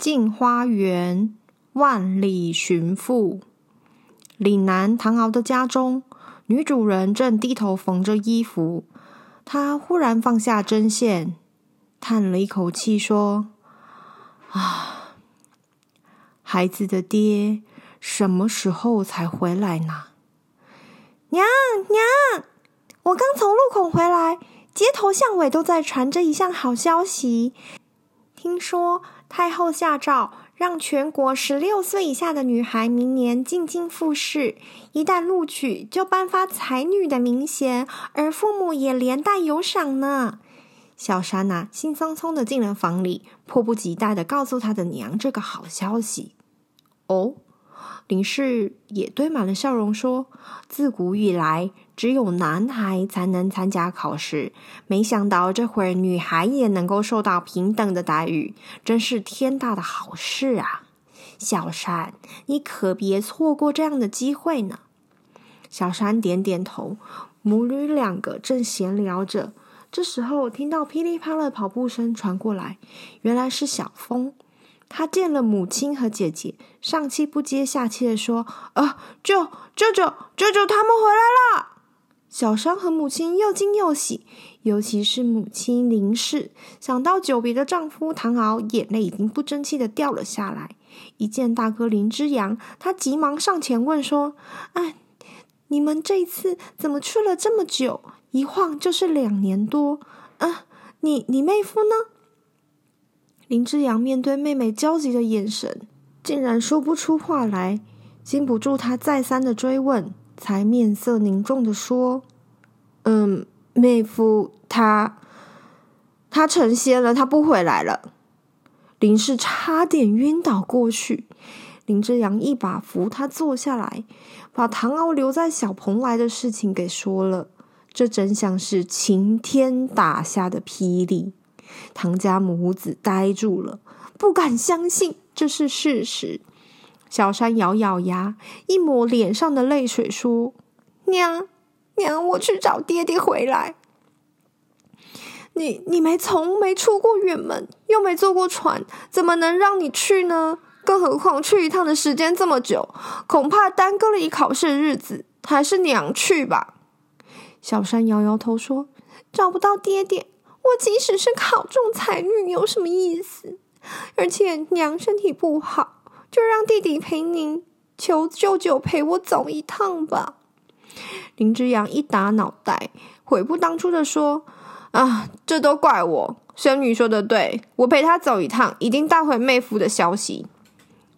镜花缘，万里寻父。岭南唐敖的家中，女主人正低头缝着衣服。她忽然放下针线，叹了一口气，说：“啊，孩子的爹什么时候才回来呢？”娘娘，我刚从路口回来，街头巷尾都在传着一项好消息。听说太后下诏，让全国十六岁以下的女孩明年进京复试，一旦录取，就颁发才女的名衔，而父母也连带有赏呢。小山呐、啊，兴冲冲的进了房里，迫不及待的告诉他的娘这个好消息。哦。林氏也堆满了笑容，说：“自古以来，只有男孩才能参加考试，没想到这会儿女孩也能够受到平等的待遇，真是天大的好事啊！小山，你可别错过这样的机会呢。”小山点点头，母女两个正闲聊着，这时候听到噼里啪啦的跑步声传过来，原来是小峰。他见了母亲和姐姐，上气不接下气地说：“啊，舅舅舅舅舅他们回来了！”小山和母亲又惊又喜，尤其是母亲林氏，想到久别的丈夫唐敖，眼泪已经不争气的掉了下来。一见大哥林之阳，他急忙上前问说：“哎，你们这次怎么去了这么久？一晃就是两年多。啊，你你妹夫呢？”林之阳面对妹妹焦急的眼神，竟然说不出话来。经不住他再三的追问，才面色凝重的说：“嗯，妹夫他他成仙了，他不回来了。”林氏差点晕倒过去。林之阳一把扶他坐下来，把唐敖留在小蓬莱的事情给说了。这真像是晴天打下的霹雳。唐家母子呆住了，不敢相信这是事实。小山咬咬牙，一抹脸上的泪水，说：“娘，娘，我去找爹爹回来。你你没从没出过远门，又没坐过船，怎么能让你去呢？更何况去一趟的时间这么久，恐怕耽搁了一考试的日子。还是娘去吧。”小山摇摇头说：“找不到爹爹。”我即使是考中才女，有什么意思？而且娘身体不好，就让弟弟陪您，求舅舅陪我走一趟吧。林之阳一打脑袋，悔不当初的说：“啊，这都怪我，孙女说的对，我陪她走一趟，一定带回妹夫的消息。”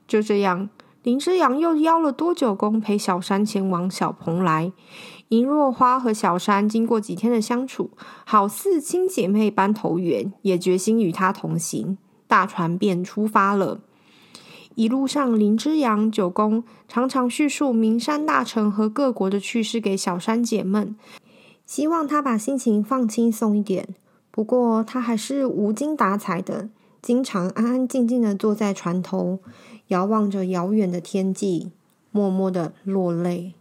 就这样，林之阳又邀了多久公陪小山前往小蓬莱。林若花和小山经过几天的相处，好似亲姐妹般投缘，也决心与他同行。大船便出发了。一路上，林之阳、九公常常叙述名山大城和各国的趣事给小山解闷，希望他把心情放轻松一点。不过，他还是无精打采的，经常安安静静的坐在船头，遥望着遥远的天际，默默的落泪。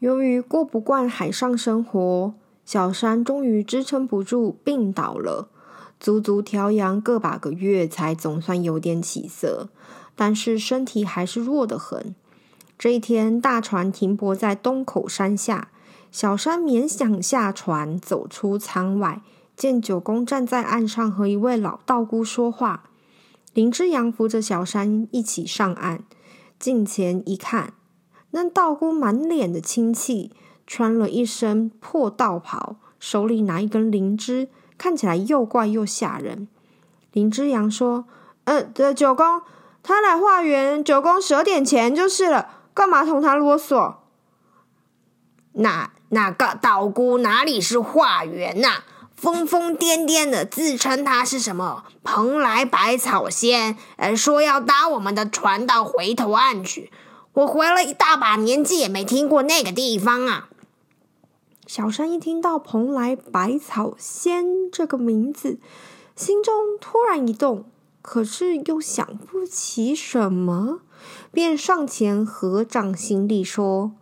由于过不惯海上生活，小山终于支撑不住病倒了，足足调养个把个月，才总算有点起色。但是身体还是弱得很。这一天，大船停泊在东口山下，小山勉强下船，走出舱外，见九公站在岸上和一位老道姑说话。林之阳扶着小山一起上岸，近前一看。那道姑满脸的清气，穿了一身破道袍，手里拿一根灵芝，看起来又怪又吓人。林之阳说：“呃，这九公他来化缘，九公舍点钱就是了，干嘛同他啰嗦？”那那个道姑哪里是化缘呐、疯疯癫癫的自称他是什么蓬莱百草仙，呃，说要搭我们的船到回头岸去。我活了一大把年纪，也没听过那个地方啊。小山一听到“蓬莱百草仙”这个名字，心中突然一动，可是又想不起什么，便上前合掌行礼说：“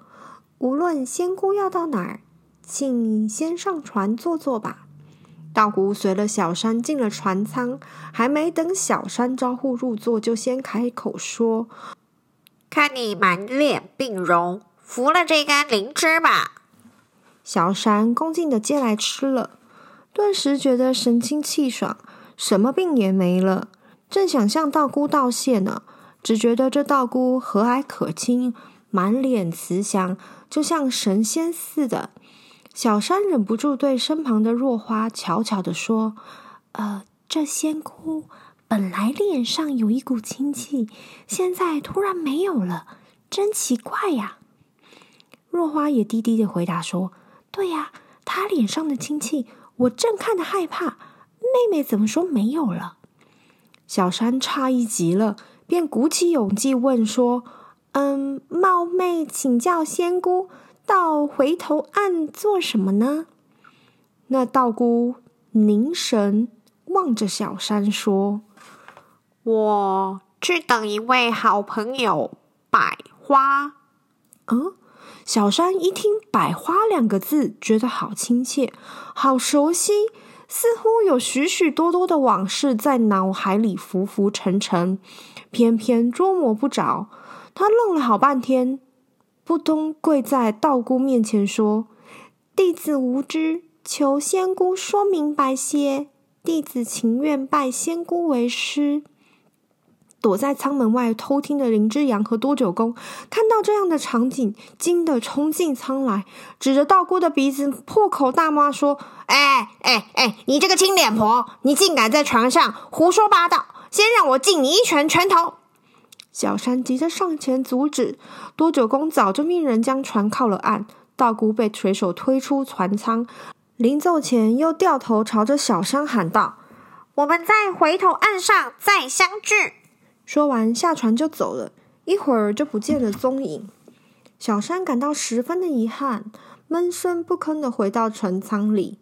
无论仙姑要到哪儿，请先上船坐坐吧。”道姑随了小山进了船舱，还没等小山招呼入座，就先开口说：“看你满脸病容，服了这干灵芝吧。”小山恭敬地接来吃了，顿时觉得神清气爽，什么病也没了。正想向道姑道谢呢，只觉得这道姑和蔼可亲，满脸慈祥，就像神仙似的。小山忍不住对身旁的若花悄悄地说：“呃，这仙姑本来脸上有一股清气，现在突然没有了，真奇怪呀。”若花也低低的回答说。对呀，他脸上的亲戚，我正看得害怕。妹妹怎么说没有了？小山诧异极了，便鼓起勇气问说：“嗯，冒昧请教仙姑，到回头岸做什么呢？”那道姑凝神望着小山说：“我去等一位好朋友百花。”嗯。小山一听“百花”两个字，觉得好亲切，好熟悉，似乎有许许多多的往事在脑海里浮浮沉沉，偏偏捉摸不着。他愣了好半天，扑通跪在道姑面前说：“弟子无知，求仙姑说明白些。弟子情愿拜仙姑为师。”躲在舱门外偷听的林之阳和多九公看到这样的场景，惊得冲进舱来，指着道姑的鼻子破口大骂说：“哎哎哎，你这个青脸婆，你竟敢在船上胡说八道！先让我敬你一拳拳头！”小山急着上前阻止，多九公早就命人将船靠了岸，道姑被水手推出船舱，临走前又掉头朝着小山喊道：“我们在回头岸上再相聚。”说完，下船就走了，一会儿就不见了踪影。小山感到十分的遗憾，闷声不吭的回到船舱里。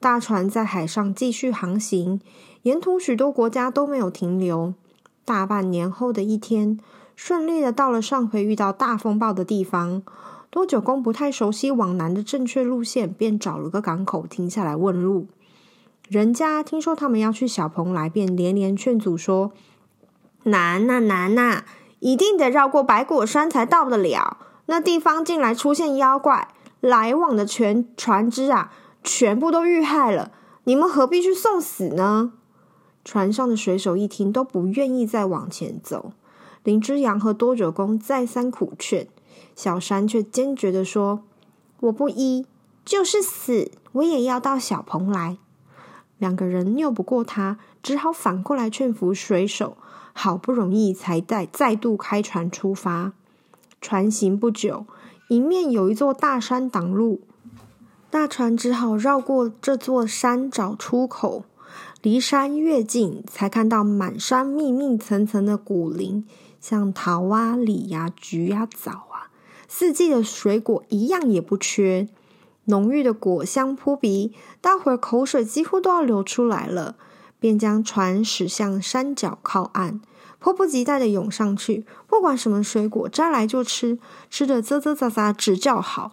大船在海上继续航行，沿途许多国家都没有停留。大半年后的一天，顺利的到了上回遇到大风暴的地方。多九公不太熟悉往南的正确路线，便找了个港口停下来问路。人家听说他们要去小蓬莱，便连连劝阻说。难呐难呐，一定得绕过白果山才到得了。那地方竟然出现妖怪，来往的全船只啊，全部都遇害了。你们何必去送死呢？船上的水手一听，都不愿意再往前走。林之阳和多九公再三苦劝，小山却坚决地说：“我不依，就是死，我也要到小蓬莱。”两个人拗不过他，只好反过来劝服水手。好不容易才再再度开船出发，船行不久，迎面有一座大山挡路，大船只好绕过这座山找出口。离山越近，才看到满山密密层层的古林，像桃啊、李呀、橘呀、枣啊，四季的水果一样也不缺，浓郁的果香扑鼻，大伙儿口水几乎都要流出来了。便将船驶向山脚靠岸，迫不及待地涌上去。不管什么水果，摘来就吃，吃的啧啧喳喳直叫好。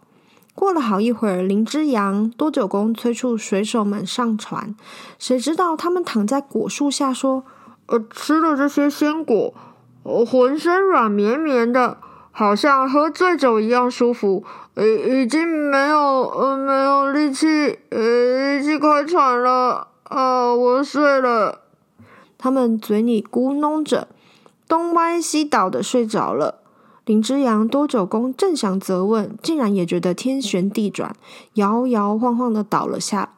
过了好一会儿，林之阳、多九公催促水手们上船，谁知道他们躺在果树下说：“呃，吃了这些鲜果，我浑身软绵绵的，好像喝醉酒一样舒服。呃，已经没有呃没有力气，呃，一起开船了。”啊！我睡了。他们嘴里咕哝着，东歪西倒的睡着了。林之阳、多久公正想责问，竟然也觉得天旋地转，摇摇晃晃的倒了下。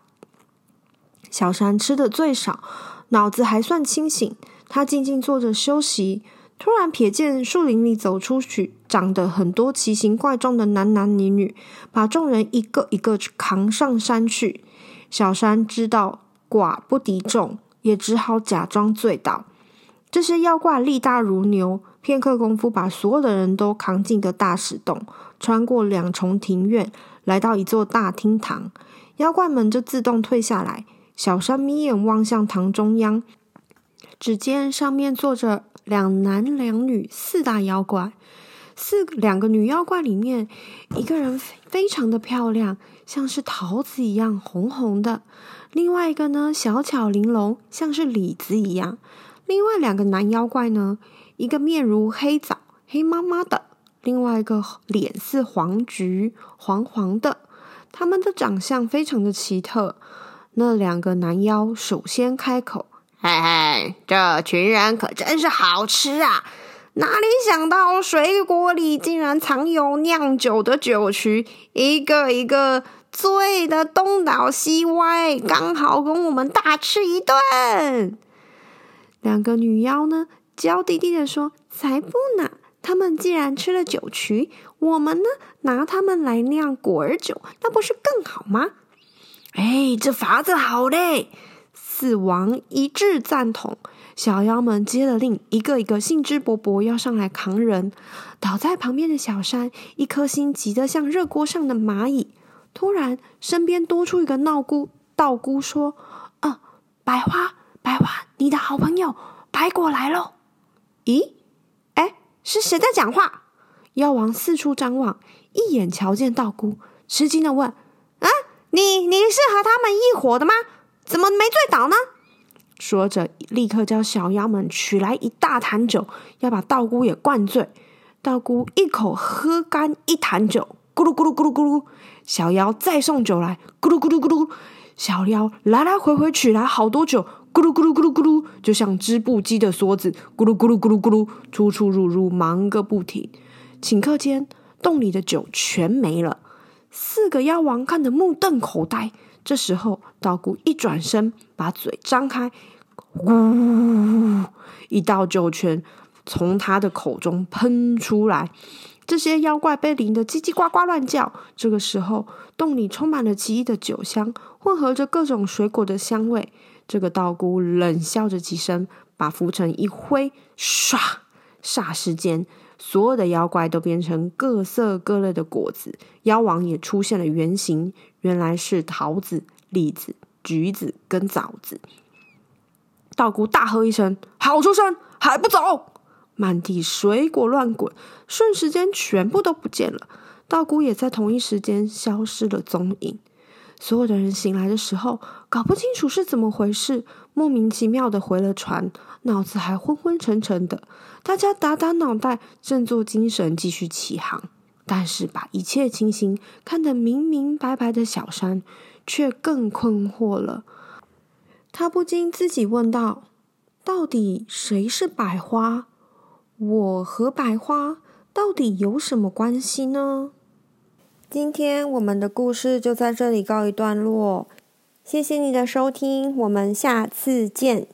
小山吃的最少，脑子还算清醒。他静静坐着休息，突然瞥见树林里走出去长得很多奇形怪状的男男女女，把众人一个一个扛上山去。小山知道寡不敌众，也只好假装醉倒。这些妖怪力大如牛，片刻功夫把所有的人都扛进个大石洞，穿过两重庭院，来到一座大厅堂。妖怪们就自动退下来。小山眯眼望向堂中央，只见上面坐着两男两女四大妖怪。四两个女妖怪里面，一个人非常的漂亮，像是桃子一样红红的；另外一个呢，小巧玲珑，像是李子一样。另外两个男妖怪呢，一个面如黑枣，黑麻麻的；另外一个脸似黄菊，黄黄的。他们的长相非常的奇特。那两个男妖首先开口：“嘿嘿，这群人可真是好吃啊！”哪里想到水果里竟然藏有酿酒的酒曲，一个一个醉的东倒西歪，刚好供我们大吃一顿。两个女妖呢，娇滴滴地说：“才不呢！他们既然吃了酒曲，我们呢，拿他们来酿果儿酒，那不是更好吗？”哎，这法子好嘞！死亡一致赞同。小妖们接了令，一个一个兴致勃勃要上来扛人。倒在旁边的小山，一颗心急得像热锅上的蚂蚁。突然，身边多出一个闹姑道姑，说：“啊，百花，百花，你的好朋友白果来喽！”咦，哎，是谁在讲话？妖王四处张望，一眼瞧见道姑，吃惊的问：“啊，你你是和他们一伙的吗？怎么没醉倒呢？”说着，立刻叫小妖们取来一大坛酒，要把道姑也灌醉。道姑一口喝干一坛酒，咕噜咕噜咕噜咕噜。小妖再送酒来，咕噜咕噜咕噜。小妖来来回回取来好多酒，咕噜咕噜咕噜咕噜，就像织布机的梭子，咕噜咕噜咕噜咕噜，出出入入忙个不停。顷刻间，洞里的酒全没了。四个妖王看得目瞪口呆。这时候，道姑一转身，把嘴张开，呜，一道酒泉从他的口中喷出来。这些妖怪被淋得叽叽呱呱乱叫。这个时候，洞里充满了奇异的酒香，混合着各种水果的香味。这个道姑冷笑着几声，把拂尘一挥，唰，霎时间，所有的妖怪都变成各色各类的果子，妖王也出现了原形。原来是桃子、栗子、橘子跟枣子。道姑大喝一声：“好出声，还不走！”满地水果乱滚，瞬时间全部都不见了。道姑也在同一时间消失了踪影。所有的人醒来的时候，搞不清楚是怎么回事，莫名其妙的回了船，脑子还昏昏沉沉的。大家打打脑袋，振作精神，继续起航。但是，把一切情形看得明明白白的小山，却更困惑了。他不禁自己问道：“到底谁是百花？我和百花到底有什么关系呢？”今天我们的故事就在这里告一段落。谢谢你的收听，我们下次见。